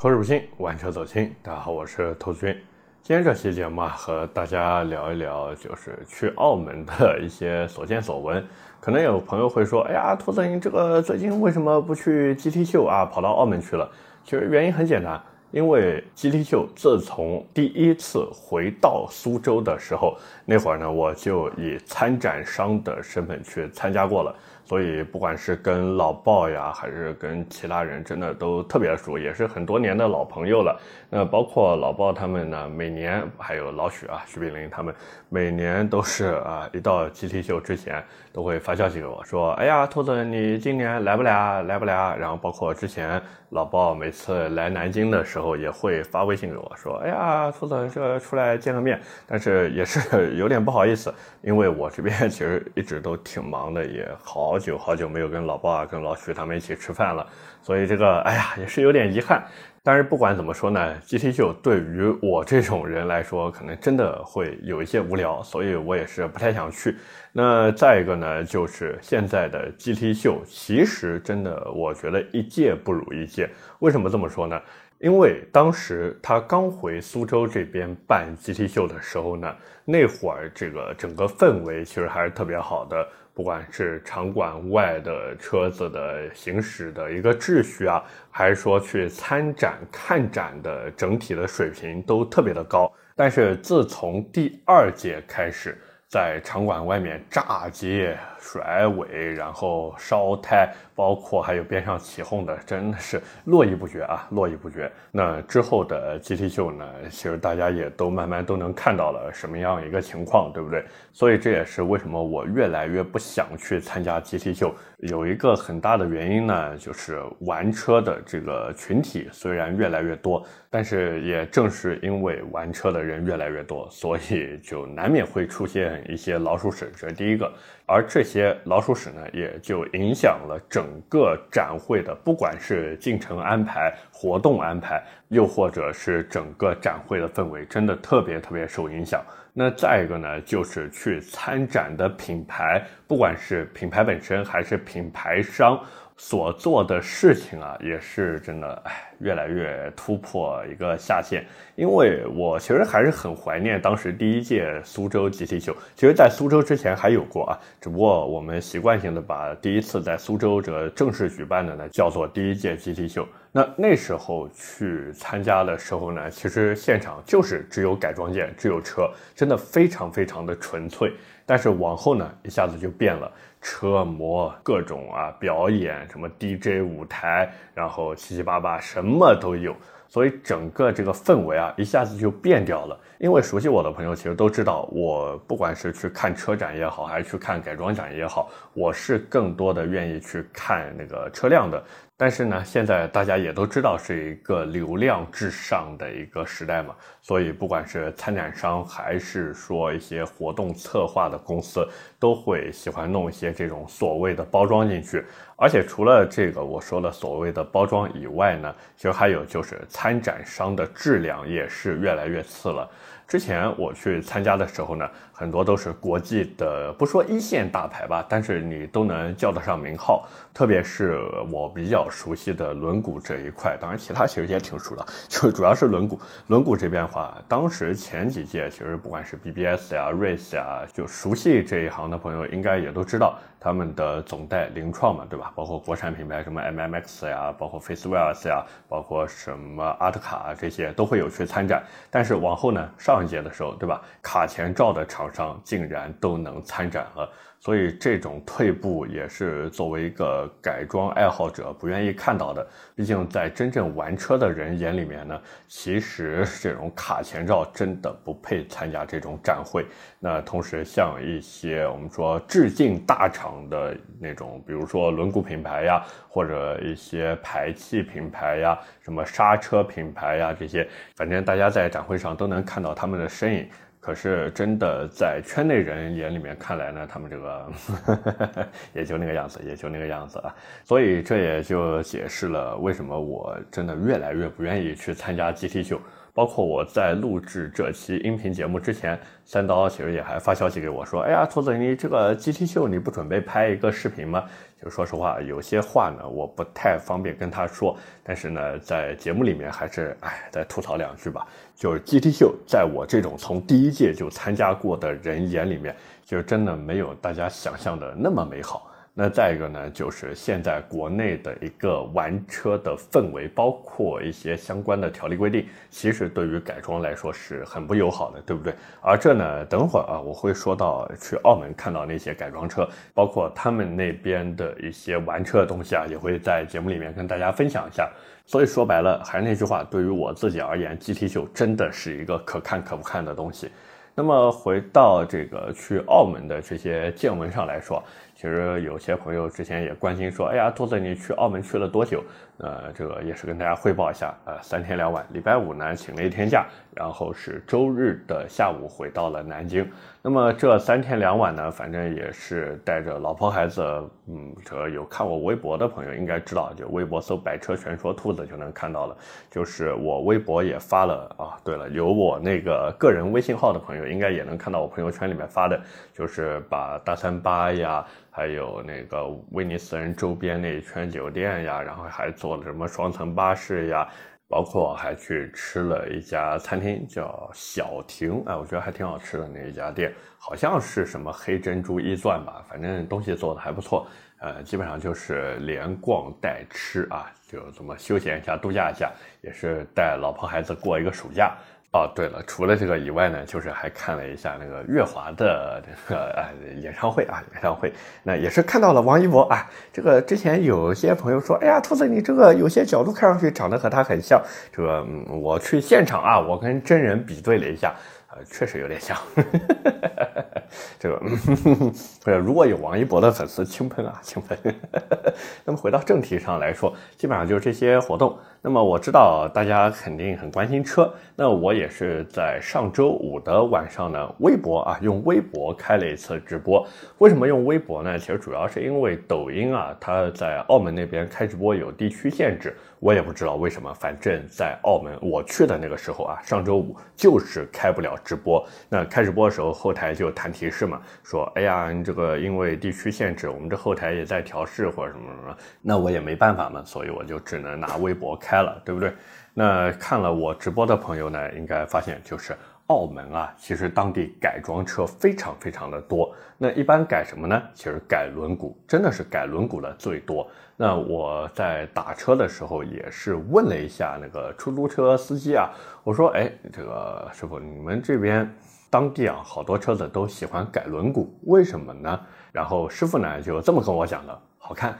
口齿不清，玩车走心。大家好，我是投资君。今天这期节目啊，和大家聊一聊，就是去澳门的一些所见所闻。可能有朋友会说：“哎呀，兔子你这个最近为什么不去 GT 秀啊，跑到澳门去了？”其实原因很简单，因为 GT 秀自从第一次回到苏州的时候，那会儿呢，我就以参展商的身份去参加过了。所以不管是跟老鲍呀，还是跟其他人，真的都特别熟，也是很多年的老朋友了。那包括老鲍他们呢，每年还有老许啊，徐炳林他们，每年都是啊，一到 GT 秀之前，都会发消息给我说：“哎呀，兔子，你今年来不来啊？来不来？”然后包括之前老鲍每次来南京的时候，也会发微信给我说：“哎呀，兔子，这出来见个面。”但是也是 有点不好意思，因为我这边 其实一直都挺忙的，也好。久好久没有跟老鲍啊、跟老徐他们一起吃饭了，所以这个哎呀也是有点遗憾。但是不管怎么说呢，GT 秀对于我这种人来说，可能真的会有一些无聊，所以我也是不太想去。那再一个呢，就是现在的 GT 秀，其实真的我觉得一届不如一届。为什么这么说呢？因为当时他刚回苏州这边办 GT 秀的时候呢，那会儿这个整个氛围其实还是特别好的。不管是场馆外的车子的行驶的一个秩序啊，还是说去参展看展的整体的水平都特别的高。但是自从第二届开始，在场馆外面炸街。甩尾，然后烧胎，包括还有边上起哄的，真的是络绎不绝啊，络绎不绝。那之后的 GT 秀呢，其实大家也都慢慢都能看到了什么样一个情况，对不对？所以这也是为什么我越来越不想去参加 GT 秀，有一个很大的原因呢，就是玩车的这个群体虽然越来越多，但是也正是因为玩车的人越来越多，所以就难免会出现一些老鼠屎，这是第一个。而这些老鼠屎呢，也就影响了整整个展会的，不管是进程安排、活动安排，又或者是整个展会的氛围，真的特别特别受影响。那再一个呢，就是去参展的品牌，不管是品牌本身还是品牌商。所做的事情啊，也是真的，哎，越来越突破一个下限。因为我其实还是很怀念当时第一届苏州 GT 秀。其实，在苏州之前还有过啊，只不过我们习惯性的把第一次在苏州这正式举办的呢，叫做第一届 GT 秀。那那时候去参加的时候呢，其实现场就是只有改装件，只有车，真的非常非常的纯粹。但是往后呢，一下子就变了。车模各种啊表演，什么 DJ 舞台，然后七七八八什么都有，所以整个这个氛围啊一下子就变掉了。因为熟悉我的朋友其实都知道，我不管是去看车展也好，还是去看改装展也好，我是更多的愿意去看那个车辆的。但是呢，现在大家也都知道是一个流量至上的一个时代嘛，所以不管是参展商还是说一些活动策划的公司，都会喜欢弄一些这种所谓的包装进去。而且除了这个我说的所谓的包装以外呢，其实还有就是参展商的质量也是越来越次了。之前我去参加的时候呢，很多都是国际的，不说一线大牌吧，但是你都能叫得上名号。特别是我比较熟悉的轮毂这一块，当然其他其实也挺熟的，就主要是轮毂。轮毂这边的话，当时前几届其实不管是 BBS 呀、Race 呀，就熟悉这一行的朋友应该也都知道。他们的总代凌创嘛，对吧？包括国产品牌什么 MMX 呀，包括 Facewells 呀，包括什么阿特卡啊这些都会有去参展。但是往后呢，上一届的时候，对吧？卡钳罩的厂上竟然都能参展了。所以这种退步也是作为一个改装爱好者不愿意看到的。毕竟在真正玩车的人眼里面呢，其实这种卡钳罩真的不配参加这种展会。那同时，像一些我们说致敬大厂的那种，比如说轮毂品牌呀，或者一些排气品牌呀，什么刹车品牌呀，这些，反正大家在展会上都能看到他们的身影。可是，真的在圈内人眼里面看来呢，他们这个 也就那个样子，也就那个样子啊。所以这也就解释了为什么我真的越来越不愿意去参加 GT 秀。包括我在录制这期音频节目之前，三刀其实也还发消息给我说：“哎呀，兔子，你这个 GT 秀你不准备拍一个视频吗？”就说实话，有些话呢我不太方便跟他说，但是呢，在节目里面还是哎再吐槽两句吧。就是 GT 秀，在我这种从第一届就参加过的人眼里面，就真的没有大家想象的那么美好。那再一个呢，就是现在国内的一个玩车的氛围，包括一些相关的条例规定，其实对于改装来说是很不友好的，对不对？而这呢，等会儿啊，我会说到去澳门看到那些改装车，包括他们那边的一些玩车的东西啊，也会在节目里面跟大家分享一下。所以说白了，还是那句话，对于我自己而言，GT 九真的是一个可看可不看的东西。那么回到这个去澳门的这些见闻上来说。其实有些朋友之前也关心说，哎呀，兔子你去澳门去了多久？呃，这个也是跟大家汇报一下，呃，三天两晚，礼拜五呢请了一天假，然后是周日的下午回到了南京。那么这三天两晚呢，反正也是带着老婆孩子，嗯，这有看我微博的朋友应该知道，就微博搜“百车全说兔子”就能看到了。就是我微博也发了啊，对了，有我那个个人微信号的朋友应该也能看到我朋友圈里面发的，就是把大三巴呀。还有那个威尼斯人周边那一圈酒店呀，然后还坐了什么双层巴士呀，包括还去吃了一家餐厅叫小亭，哎，我觉得还挺好吃的那一家店，好像是什么黑珍珠一钻吧，反正东西做的还不错，呃，基本上就是连逛带吃啊，就这么休闲一下、度假一下，也是带老婆孩子过一个暑假。哦，对了，除了这个以外呢，就是还看了一下那个月华的这个呃演唱会啊，演唱会，那也是看到了王一博啊。这个之前有些朋友说，哎呀，兔子你这个有些角度看上去长得和他很像。这个我去现场啊，我跟真人比对了一下。确实有点像，这个，呃，如果有王一博的粉丝，轻喷啊，轻喷。那么回到正题上来说，基本上就是这些活动。那么我知道大家肯定很关心车，那我也是在上周五的晚上呢，微博啊，用微博开了一次直播。为什么用微博呢？其实主要是因为抖音啊，它在澳门那边开直播有地区限制。我也不知道为什么，反正在澳门我去的那个时候啊，上周五就是开不了直播。那开直播的时候，后台就弹提示嘛，说：“哎呀，你这个因为地区限制，我们这后台也在调试或者什么什么。”那我也没办法嘛，所以我就只能拿微博开了，对不对？那看了我直播的朋友呢，应该发现就是澳门啊，其实当地改装车非常非常的多。那一般改什么呢？其实改轮毂，真的是改轮毂的最多。那我在打车的时候也是问了一下那个出租车司机啊，我说，哎，这个师傅，你们这边当地啊，好多车子都喜欢改轮毂，为什么呢？然后师傅呢就这么跟我讲的，好看，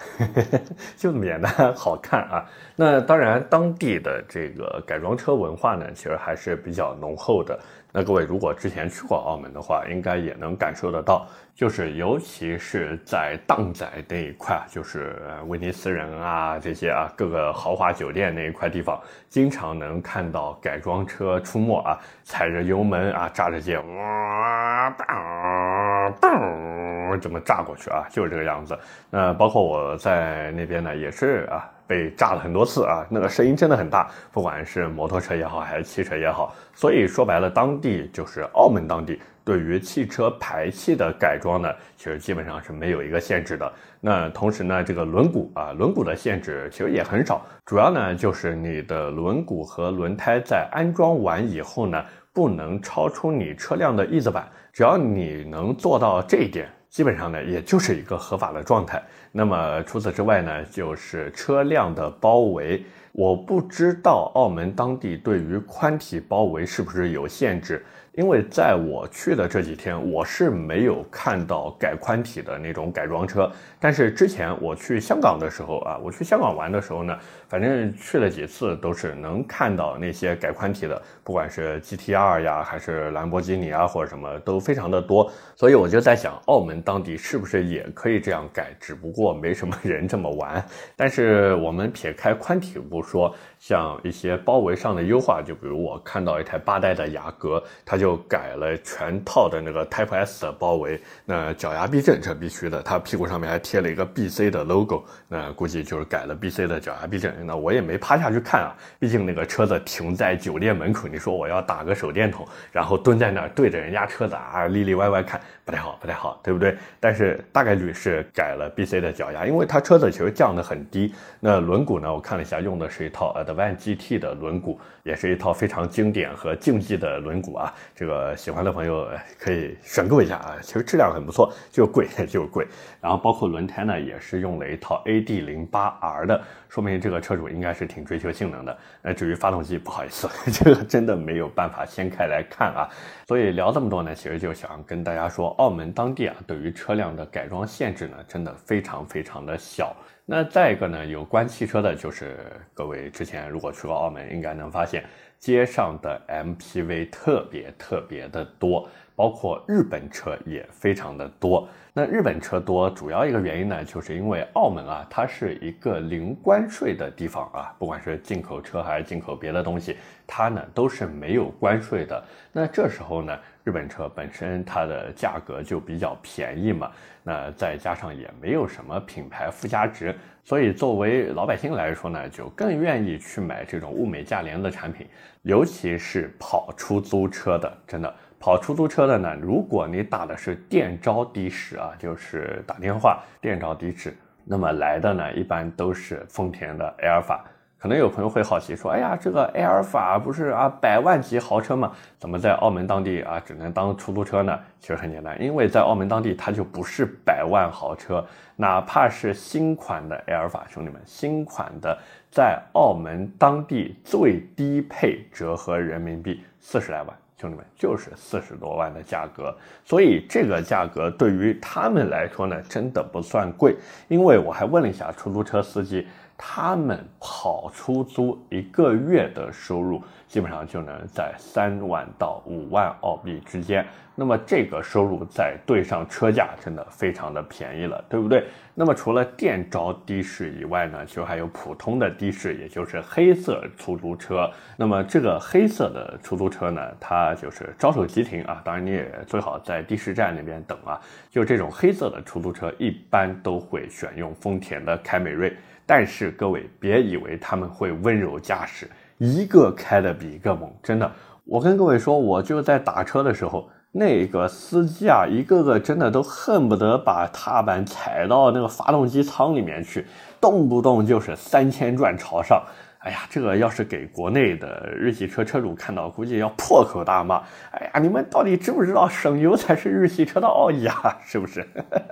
就这么简单，好看啊。那当然，当地的这个改装车文化呢，其实还是比较浓厚的。那各位如果之前去过澳门的话，应该也能感受得到，就是尤其是在荡仔那一块，就是威尼斯人啊这些啊各个豪华酒店那一块地方，经常能看到改装车出没啊，踩着油门啊，炸着街，哇，当当，这么炸过去啊，就是这个样子。那包括我在那边呢，也是啊。被炸了很多次啊，那个声音真的很大，不管是摩托车也好，还是汽车也好。所以说白了，当地就是澳门当地对于汽车排气的改装呢，其实基本上是没有一个限制的。那同时呢，这个轮毂啊，轮毂的限制其实也很少，主要呢就是你的轮毂和轮胎在安装完以后呢，不能超出你车辆的翼子板，只要你能做到这一点。基本上呢，也就是一个合法的状态。那么除此之外呢，就是车辆的包围。我不知道澳门当地对于宽体包围是不是有限制。因为在我去的这几天，我是没有看到改宽体的那种改装车。但是之前我去香港的时候啊，我去香港玩的时候呢，反正去了几次都是能看到那些改宽体的，不管是 GT-R 呀，还是兰博基尼啊，或者什么都非常的多。所以我就在想，澳门当地是不是也可以这样改？只不过没什么人这么玩。但是我们撇开宽体不说，像一些包围上的优化，就比如我看到一台八代的雅阁，它就改了全套的那个 Type S 的包围，那脚牙避震这必须的，它屁股上面还贴了一个 BC 的 logo，那估计就是改了 BC 的脚牙避震。那我也没趴下去看啊，毕竟那个车子停在酒店门口，你说我要打个手电筒，然后蹲在那儿对着人家车子啊里里外外看，不太好，不太好，对不对？但是大概率是改了 BC 的脚牙，因为它车子其实降得很低。那轮毂呢，我看了一下，用的是一套 Advan GT 的轮毂，也是一套非常经典和竞技的轮毂啊。这个喜欢的朋友可以选购一下啊，其实质量很不错，就贵 就贵。然后包括轮胎呢，也是用了一套 AD 零八 R 的，说明这个车主应该是挺追求性能的。那至于发动机，不好意思，这个真的没有办法掀开来看啊。所以聊这么多呢，其实就想跟大家说，澳门当地啊，对于车辆的改装限制呢，真的非常非常的小。那再一个呢，有关汽车的，就是各位之前如果去过澳门，应该能发现街上的 MPV 特别特别的多，包括日本车也非常的多。那日本车多，主要一个原因呢，就是因为澳门啊，它是一个零关税的地方啊，不管是进口车还是进口别的东西，它呢都是没有关税的。那这时候呢，日本车本身它的价格就比较便宜嘛。那再加上也没有什么品牌附加值，所以作为老百姓来说呢，就更愿意去买这种物美价廉的产品，尤其是跑出租车的。真的，跑出租车的呢，如果你打的是电召的士啊，就是打电话电召的士，那么来的呢，一般都是丰田的埃尔法。可能有朋友会好奇说：“哎呀，这个埃尔法不是啊百万级豪车吗？怎么在澳门当地啊只能当出租车呢？”其实很简单，因为在澳门当地它就不是百万豪车，哪怕是新款的埃尔法，兄弟们，新款的在澳门当地最低配折合人民币四十来万，兄弟们就是四十多万的价格，所以这个价格对于他们来说呢，真的不算贵。因为我还问了一下出租车司机。他们跑出租一个月的收入，基本上就能在三万到五万澳币之间。那么这个收入再对上车价，真的非常的便宜了，对不对？那么除了电招的士以外呢，就还有普通的的士，也就是黑色出租车。那么这个黑色的出租车呢，它就是招手即停啊。当然你也最好在的士站那边等啊。就这种黑色的出租车，一般都会选用丰田的凯美瑞。但是各位别以为他们会温柔驾驶，一个开的比一个猛，真的。我跟各位说，我就在打车的时候，那个司机啊，一个个真的都恨不得把踏板踩到那个发动机舱里面去，动不动就是三千转朝上。哎呀，这个要是给国内的日系车车主看到，估计要破口大骂。哎呀，你们到底知不知道省油才是日系车的奥义啊？是不是？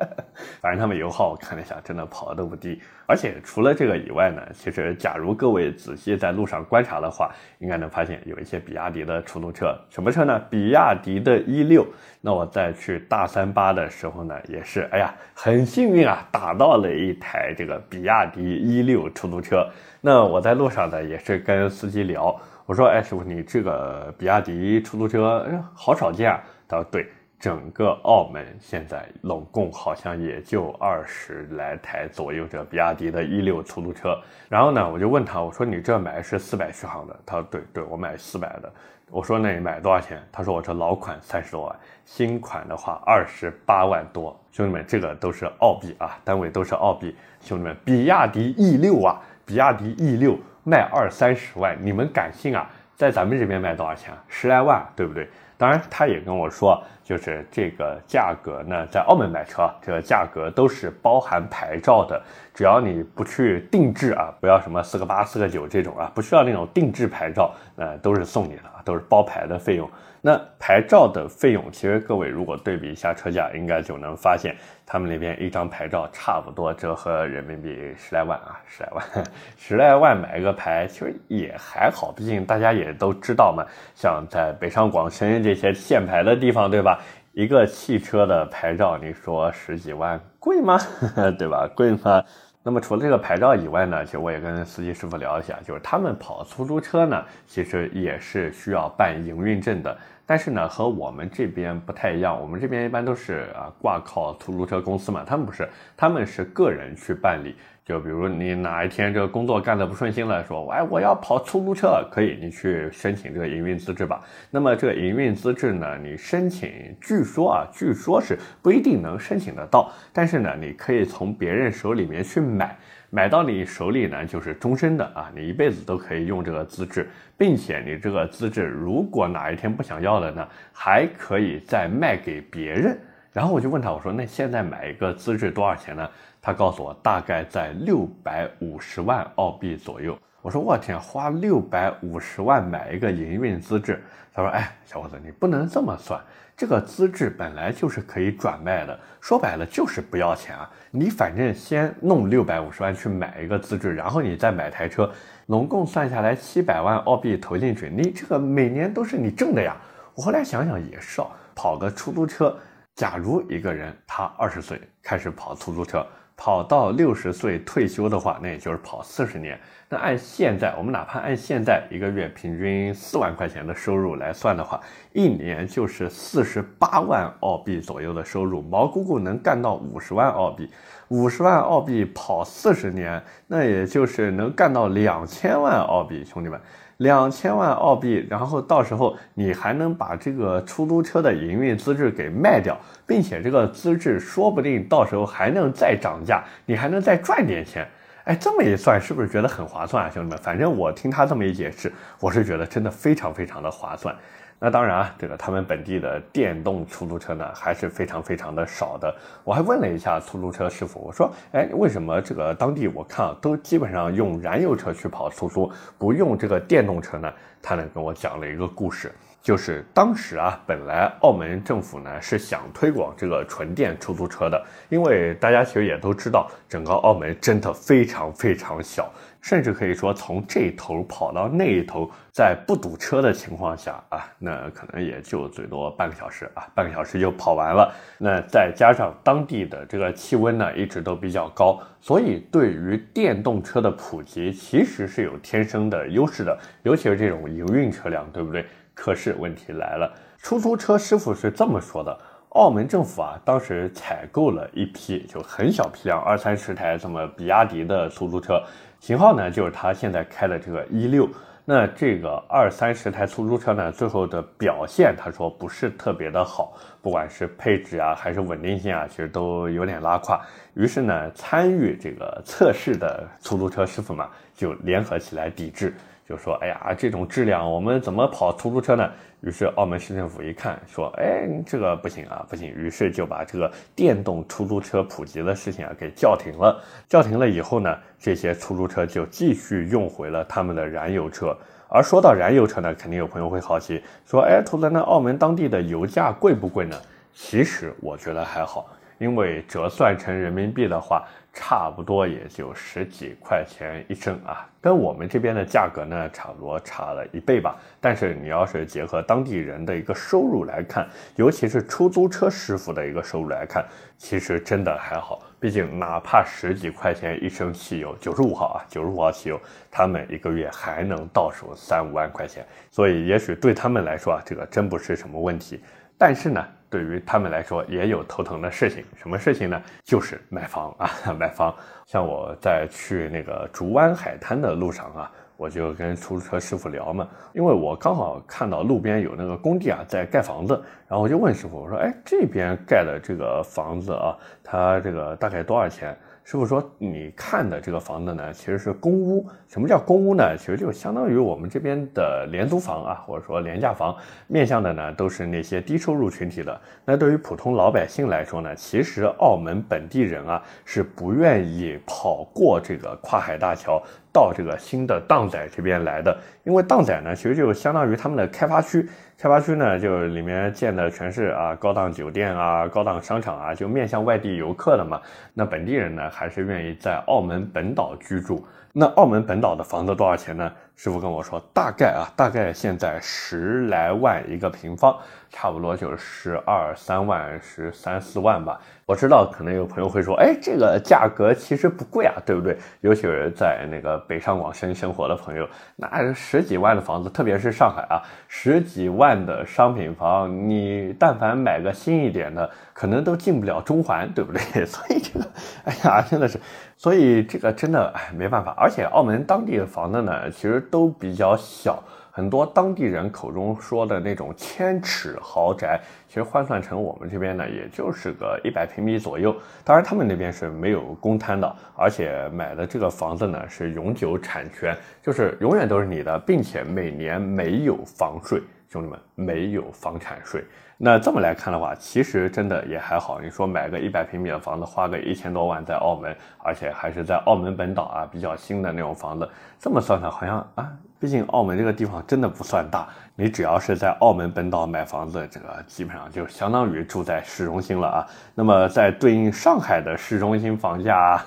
反正他们油耗我看了一下，真的跑的都不低。而且除了这个以外呢，其实假如各位仔细在路上观察的话，应该能发现有一些比亚迪的出租车。什么车呢？比亚迪的 E 六。那我在去大三巴的时候呢，也是，哎呀，很幸运啊，打到了一台这个比亚迪 E 六出租车。那我在路上呢，也是跟司机聊，我说：“哎，师傅，你这个比亚迪出租车好少见啊。”他说：“对，整个澳门现在拢共好像也就二十来台左右这比亚迪的 E 六出租车。”然后呢，我就问他，我说：“你这买是四百续航的？”他说：“对对，我买四百的。”我说：“那你买多少钱？”他说：“我这老款三十多万，新款的话二十八万多。”兄弟们，这个都是澳币啊，单位都是澳币。兄弟们，比亚迪 E 六啊。比亚迪 E 六卖二三十万，你们敢信啊？在咱们这边卖多少钱？十来万，对不对？当然，他也跟我说，就是这个价格呢，在澳门买车，这个价格都是包含牌照的，只要你不去定制啊，不要什么四个八、四个九这种啊，不需要那种定制牌照，呃都是送你的，都是包牌的费用。那牌照的费用，其实各位如果对比一下车价，应该就能发现，他们那边一张牌照差不多折合人民币十来万啊，十来万，十来万买个牌，其实也还好，毕竟大家也都知道嘛，像在北上广深这些限牌的地方，对吧？一个汽车的牌照，你说十几万贵吗？对吧？贵吗？那么除了这个牌照以外呢，其实我也跟司机师傅聊一下，就是他们跑出租车呢，其实也是需要办营运证的。但是呢，和我们这边不太一样，我们这边一般都是啊挂靠出租车公司嘛，他们不是，他们是个人去办理。就比如你哪一天这个工作干得不顺心了，说哎我要跑出租车，可以你去申请这个营运资质吧。那么这个营运资质呢，你申请，据说啊，据说是不一定能申请得到，但是呢，你可以从别人手里面去买，买到你手里呢就是终身的啊，你一辈子都可以用这个资质，并且你这个资质如果哪一天不想要了呢，还可以再卖给别人。然后我就问他，我说那现在买一个资质多少钱呢？他告诉我大概在六百五十万澳币左右。我说我天，花六百五十万买一个营运资质。他说，哎，小伙子，你不能这么算，这个资质本来就是可以转卖的，说白了就是不要钱啊。你反正先弄六百五十万去买一个资质，然后你再买台车，总共算下来七百万澳币投进去，你这个每年都是你挣的呀。我后来想想也是，跑个出租车，假如一个人他二十岁开始跑出租车。跑到六十岁退休的话，那也就是跑四十年。那按现在，我们哪怕按现在一个月平均四万块钱的收入来算的话，一年就是四十八万澳币左右的收入，毛姑姑能干到五十万澳币。五十万澳币跑四十年，那也就是能干到两千万澳币，兄弟们。两千万澳币，然后到时候你还能把这个出租车的营运资质给卖掉，并且这个资质说不定到时候还能再涨价，你还能再赚点钱。哎，这么一算，是不是觉得很划算啊，兄弟们？反正我听他这么一解释，我是觉得真的非常非常的划算。那当然啊，这个他们本地的电动出租车呢，还是非常非常的少的。我还问了一下出租车师傅，我说，哎，为什么这个当地我看啊，都基本上用燃油车去跑出租，不用这个电动车呢？他呢跟我讲了一个故事。就是当时啊，本来澳门政府呢是想推广这个纯电出租车的，因为大家其实也都知道，整个澳门真的非常非常小，甚至可以说从这头跑到那一头，在不堵车的情况下啊，那可能也就最多半个小时啊，半个小时就跑完了。那再加上当地的这个气温呢一直都比较高，所以对于电动车的普及其实是有天生的优势的，尤其是这种营运车辆，对不对？可是问题来了，出租车师傅是这么说的：澳门政府啊，当时采购了一批就很小批量二三十台这么比亚迪的出租车，型号呢就是他现在开的这个一六。那这个二三十台出租车呢，最后的表现他说不是特别的好，不管是配置啊还是稳定性啊，其实都有点拉胯。于是呢，参与这个测试的出租车师傅嘛就联合起来抵制。就说，哎呀，这种质量我们怎么跑出租车呢？于是澳门市政府一看，说，哎，这个不行啊，不行。于是就把这个电动出租车普及的事情啊给叫停了。叫停了以后呢，这些出租车就继续用回了他们的燃油车。而说到燃油车呢，肯定有朋友会好奇，说，哎，图子，那澳门当地的油价贵不贵呢？其实我觉得还好，因为折算成人民币的话。差不多也就十几块钱一升啊，跟我们这边的价格呢，差不多差了一倍吧。但是你要是结合当地人的一个收入来看，尤其是出租车师傅的一个收入来看，其实真的还好。毕竟哪怕十几块钱一升汽油，九十五号啊，九十五号汽油，他们一个月还能到手三五万块钱，所以也许对他们来说啊，这个真不是什么问题。但是呢。对于他们来说也有头疼的事情，什么事情呢？就是买房啊，买房。像我在去那个竹湾海滩的路上啊，我就跟出租车师傅聊嘛，因为我刚好看到路边有那个工地啊在盖房子，然后我就问师傅，我说，哎，这边盖的这个房子啊，它这个大概多少钱？师傅说：“你看的这个房子呢，其实是公屋。什么叫公屋呢？其实就相当于我们这边的廉租房啊，或者说廉价房，面向的呢都是那些低收入群体的。那对于普通老百姓来说呢，其实澳门本地人啊是不愿意跑过这个跨海大桥。”到这个新的荡仔这边来的，因为荡仔呢，其实就相当于他们的开发区。开发区呢，就里面建的全是啊高档酒店啊、高档商场啊，就面向外地游客的嘛。那本地人呢，还是愿意在澳门本岛居住。那澳门本岛的房子多少钱呢？师傅跟我说，大概啊，大概现在十来万一个平方，差不多就是十二三万、十三四万吧。我知道可能有朋友会说，哎，这个价格其实不贵啊，对不对？尤其是在那个北上广深生活的朋友，那十几万的房子，特别是上海啊，十几万的商品房，你但凡买个新一点的，可能都进不了中环，对不对？所以这个，哎呀，真的是，所以这个真的哎没办法。而且澳门当地的房子呢，其实都比较小。很多当地人口中说的那种千尺豪宅，其实换算成我们这边呢，也就是个一百平米左右。当然，他们那边是没有公摊的，而且买的这个房子呢是永久产权，就是永远都是你的，并且每年没有房税，兄弟们没有房产税。那这么来看的话，其实真的也还好。你说买个一百平米的房子，花个一千多万在澳门，而且还是在澳门本岛啊，比较新的那种房子，这么算算，好像啊。毕竟澳门这个地方真的不算大，你只要是在澳门本岛买房子，这个基本上就相当于住在市中心了啊。那么在对应上海的市中心房价，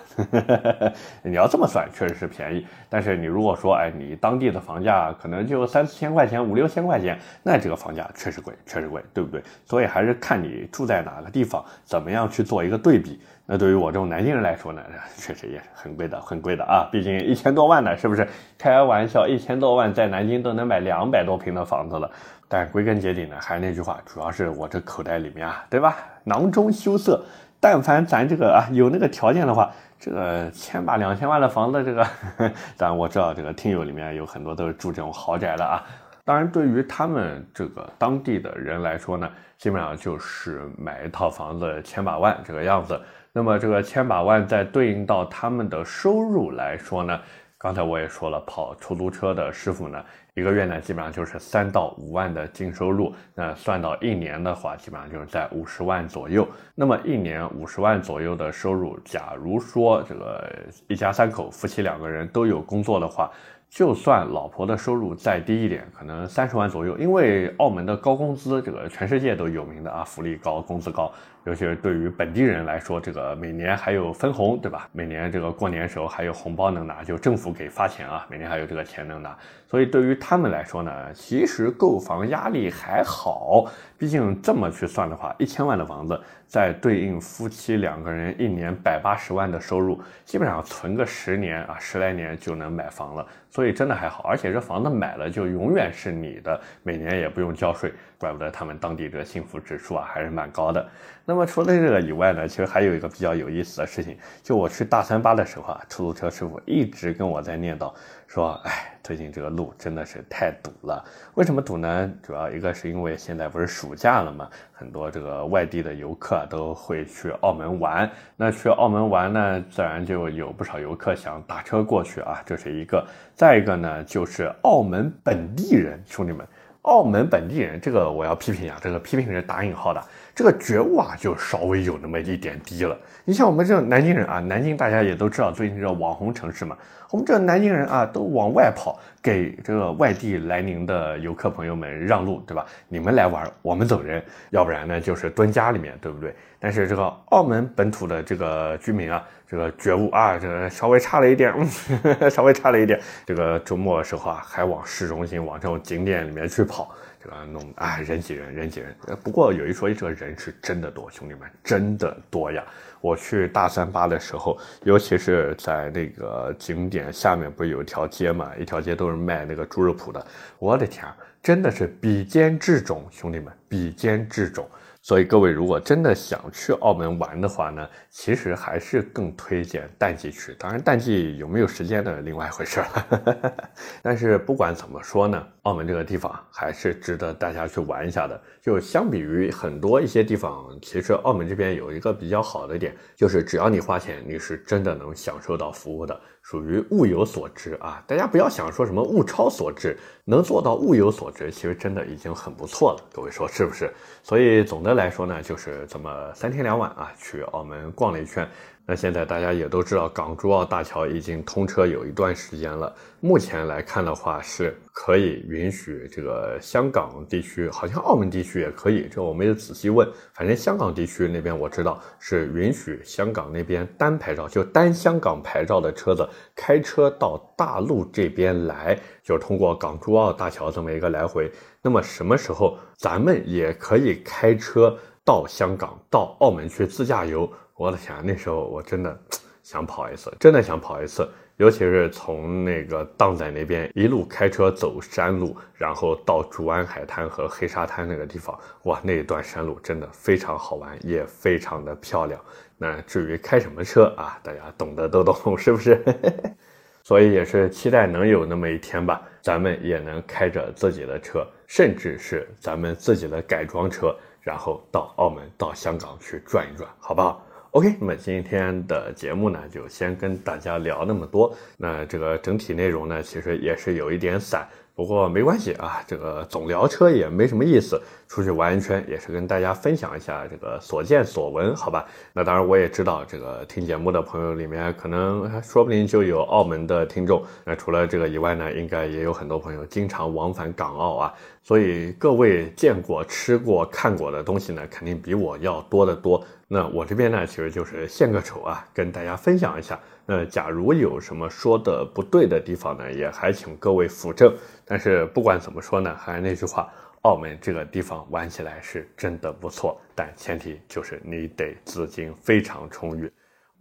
你要这么算，确实是便宜。但是你如果说，哎，你当地的房价可能就三四千块钱、五六千块钱，那这个房价确实贵，确实贵，对不对？所以还是看你住在哪个地方，怎么样去做一个对比。那对于我这种南京人来说呢，确实也是很贵的，很贵的啊！毕竟一千多万呢，是不是？开玩笑，一千多万在南京都能买两百多平的房子了。但归根结底呢，还是那句话，主要是我这口袋里面啊，对吧？囊中羞涩。但凡咱这个啊有那个条件的话，这个千把两千万的房子，这个，但我知道这个听友里面有很多都是住这种豪宅的啊。当然，对于他们这个当地的人来说呢，基本上就是买一套房子千把万这个样子。那么这个千把万在对应到他们的收入来说呢，刚才我也说了，跑出租车的师傅呢，一个月呢基本上就是三到五万的净收入，那算到一年的话，基本上就是在五十万左右。那么一年五十万左右的收入，假如说这个一家三口夫妻两个人都有工作的话。就算老婆的收入再低一点，可能三十万左右，因为澳门的高工资，这个全世界都有名的啊，福利高，工资高，尤其是对于本地人来说，这个每年还有分红，对吧？每年这个过年时候还有红包能拿，就政府给发钱啊，每年还有这个钱能拿，所以对于他们来说呢，其实购房压力还好，毕竟这么去算的话，一千万的房子。再对应夫妻两个人一年百八十万的收入，基本上存个十年啊，十来年就能买房了，所以真的还好。而且这房子买了就永远是你的，每年也不用交税，怪不得他们当地这个幸福指数啊还是蛮高的。那么那么除了这个以外呢，其实还有一个比较有意思的事情，就我去大三巴的时候啊，出租车师傅一直跟我在念叨。说，哎，最近这个路真的是太堵了。为什么堵呢？主要一个是因为现在不是暑假了嘛，很多这个外地的游客都会去澳门玩。那去澳门玩呢，自然就有不少游客想打车过去啊，这是一个。再一个呢，就是澳门本地人，兄弟们，澳门本地人，这个我要批评一下，这个批评是打引号的。这个觉悟啊，就稍微有那么一点低了。你像我们这种南京人啊，南京大家也都知道，最近这网红城市嘛，我们这南京人啊，都往外跑，给这个外地来临的游客朋友们让路，对吧？你们来玩，我们走人，要不然呢，就是蹲家里面，对不对？但是这个澳门本土的这个居民啊，这个觉悟啊，这个稍微差了一点，稍微差了一点。这个周末的时候啊，还往市中心、往这种景点里面去跑。这个弄啊，人挤人，人挤人。不过有一说一，这个人是真的多，兄弟们，真的多呀！我去大三巴的时候，尤其是在那个景点下面，不是有一条街嘛？一条街都是卖那个猪肉脯的。我的天，真的是比肩至踵，兄弟们，比肩至踵。所以各位如果真的想去澳门玩的话呢，其实还是更推荐淡季去。当然淡季有没有时间呢，另外一回事了。但是不管怎么说呢，澳门这个地方还是值得大家去玩一下的。就相比于很多一些地方，其实澳门这边有一个比较好的点，就是只要你花钱，你是真的能享受到服务的。属于物有所值啊！大家不要想说什么物超所值，能做到物有所值，其实真的已经很不错了。各位说是不是？所以总的来说呢，就是这么三天两晚啊，去澳门逛了一圈。那现在大家也都知道，港珠澳大桥已经通车有一段时间了。目前来看的话，是可以允许这个香港地区，好像澳门地区也可以。这我没有仔细问，反正香港地区那边我知道是允许香港那边单牌照，就单香港牌照的车子开车到大陆这边来，就通过港珠澳大桥这么一个来回。那么什么时候咱们也可以开车？到香港到澳门去自驾游，我的天，那时候我真的想跑一次，真的想跑一次。尤其是从那个荡仔那边一路开车走山路，然后到竹湾海滩和黑沙滩那个地方，哇，那一段山路真的非常好玩，也非常的漂亮。那至于开什么车啊，大家懂得都懂，是不是？所以也是期待能有那么一天吧，咱们也能开着自己的车，甚至是咱们自己的改装车，然后到澳门、到香港去转一转，好不好？OK，那么今天的节目呢，就先跟大家聊那么多。那这个整体内容呢，其实也是有一点散。不过没关系啊，这个总聊车也没什么意思。出去玩一圈也是跟大家分享一下这个所见所闻，好吧？那当然我也知道，这个听节目的朋友里面，可能说不定就有澳门的听众。那除了这个以外呢，应该也有很多朋友经常往返港澳啊。所以各位见过、吃过、看过的东西呢，肯定比我要多得多。那我这边呢，其实就是献个丑啊，跟大家分享一下。那假如有什么说的不对的地方呢，也还请各位辅正。但是不管怎么说呢，还是那句话，澳门这个地方玩起来是真的不错，但前提就是你得资金非常充裕。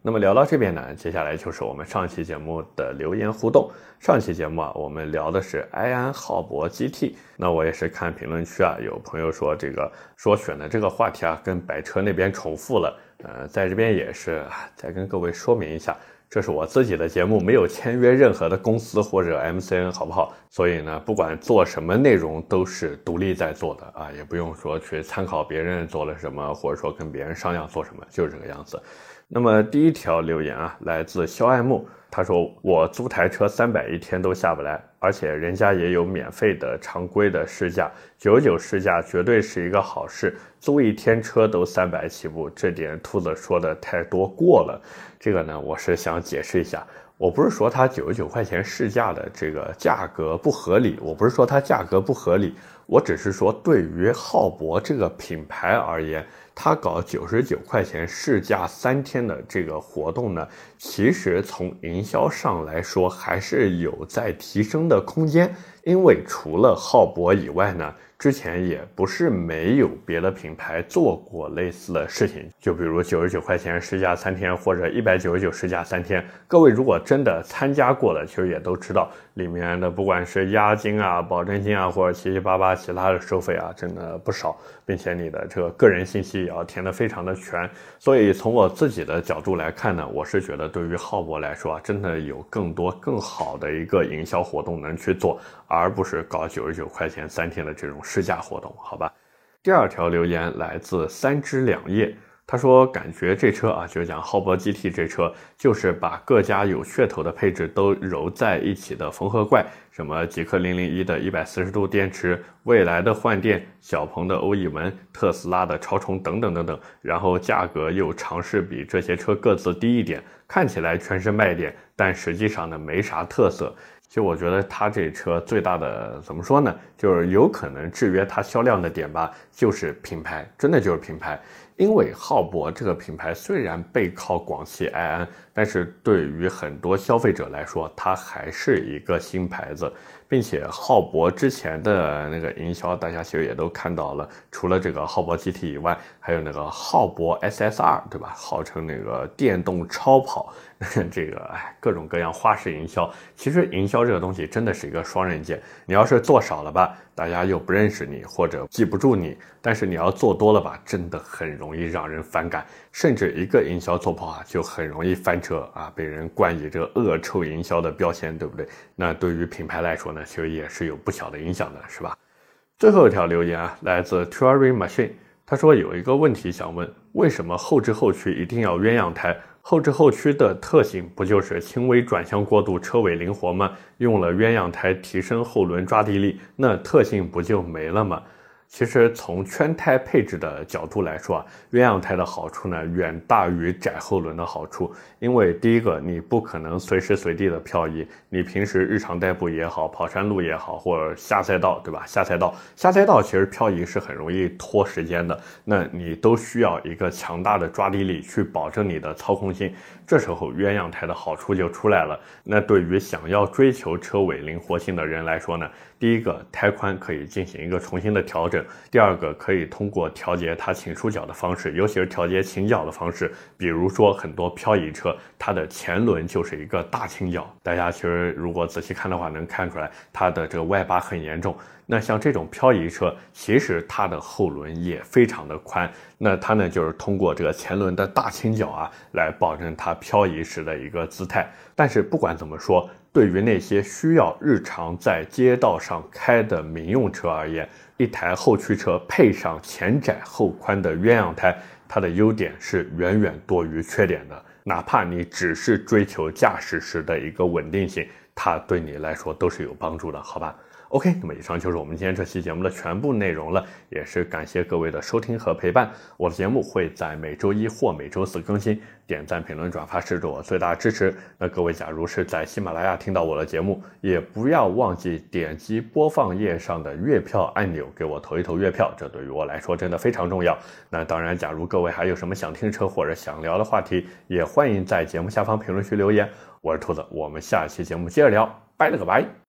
那么聊到这边呢，接下来就是我们上期节目的留言互动。上期节目啊，我们聊的是埃安浩博 GT。那我也是看评论区啊，有朋友说这个说选的这个话题啊，跟百车那边重复了。呃，在这边也是再跟各位说明一下。这是我自己的节目，没有签约任何的公司或者 MCN，好不好？所以呢，不管做什么内容都是独立在做的啊，也不用说去参考别人做了什么，或者说跟别人商量做什么，就是这个样子。那么第一条留言啊，来自肖爱慕。他说：“我租台车三百一天都下不来，而且人家也有免费的常规的试驾，九九试驾绝对是一个好事。租一天车都三百起步，这点兔子说的太多过了。这个呢，我是想解释一下，我不是说他九十九块钱试驾的这个价格不合理，我不是说它价格不合理，我只是说对于浩博这个品牌而言。”他搞九十九块钱试驾三天的这个活动呢，其实从营销上来说还是有在提升的空间，因为除了浩博以外呢。之前也不是没有别的品牌做过类似的事情，就比如九十九块钱试驾三天，或者一百九十九试驾三天。各位如果真的参加过了，其实也都知道里面的不管是押金啊、保证金啊，或者七七八八其他的收费啊，真的不少，并且你的这个个人信息也要填得非常的全。所以从我自己的角度来看呢，我是觉得对于浩博来说啊，真的有更多更好的一个营销活动能去做，而不是搞九十九块钱三天的这种。试驾活动，好吧。第二条留言来自三枝两叶，他说感觉这车啊，就是讲浩博 GT 这车，就是把各家有噱头的配置都揉在一起的缝合怪，什么极氪零零一的一百四十度电池，未来的换电，小鹏的欧翼门，特斯拉的超充等等等等，然后价格又尝试比这些车各自低一点，看起来全是卖点，但实际上呢没啥特色。其实我觉得它这车最大的怎么说呢？就是有可能制约它销量的点吧，就是品牌，真的就是品牌。因为浩博这个品牌虽然背靠广汽埃安，但是对于很多消费者来说，它还是一个新牌子，并且浩博之前的那个营销，大家其实也都看到了，除了这个浩博 GT 以外，还有那个浩博 SSR，对吧？号称那个电动超跑。这个哎，各种各样花式营销，其实营销这个东西真的是一个双刃剑。你要是做少了吧，大家又不认识你或者记不住你；但是你要做多了吧，真的很容易让人反感，甚至一个营销做不好就很容易翻车啊，被人冠以这个恶臭营销的标签，对不对？那对于品牌来说呢，其实也是有不小的影响的，是吧？最后一条留言啊，来自 Turing Machine，他说有一个问题想问：为什么后置后驱一定要鸳鸯胎？后置后驱的特性不就是轻微转向过度、车尾灵活吗？用了鸳鸯胎提升后轮抓地力，那特性不就没了吗？其实从圈胎配置的角度来说啊，鸳鸯胎的好处呢远大于窄后轮的好处。因为第一个，你不可能随时随地的漂移，你平时日常代步也好，跑山路也好，或者下赛道，对吧？下赛道，下赛道其实漂移是很容易拖时间的，那你都需要一个强大的抓地力去保证你的操控性。这时候鸳鸯胎的好处就出来了。那对于想要追求车尾灵活性的人来说呢，第一个，胎宽可以进行一个重新的调整；第二个，可以通过调节它倾出角的方式，尤其是调节倾角的方式，比如说很多漂移车，它的前轮就是一个大倾角。大家其实如果仔细看的话，能看出来它的这个外八很严重。那像这种漂移车，其实它的后轮也非常的宽，那它呢就是通过这个前轮的大倾角啊，来保证它漂移时的一个姿态。但是不管怎么说，对于那些需要日常在街道上开的民用车而言，一台后驱车配上前窄后宽的鸳鸯胎，它的优点是远远多于缺点的。哪怕你只是追求驾驶时的一个稳定性，它对你来说都是有帮助的，好吧？OK，那么以上就是我们今天这期节目的全部内容了，也是感谢各位的收听和陪伴。我的节目会在每周一或每周四更新，点赞、评论、转发是对我最大的支持。那各位，假如是在喜马拉雅听到我的节目，也不要忘记点击播放页上的月票按钮，给我投一投月票，这对于我来说真的非常重要。那当然，假如各位还有什么想听车或者想聊的话题，也欢迎在节目下方评论区留言。我是兔子，我们下期节目接着聊，拜了个拜。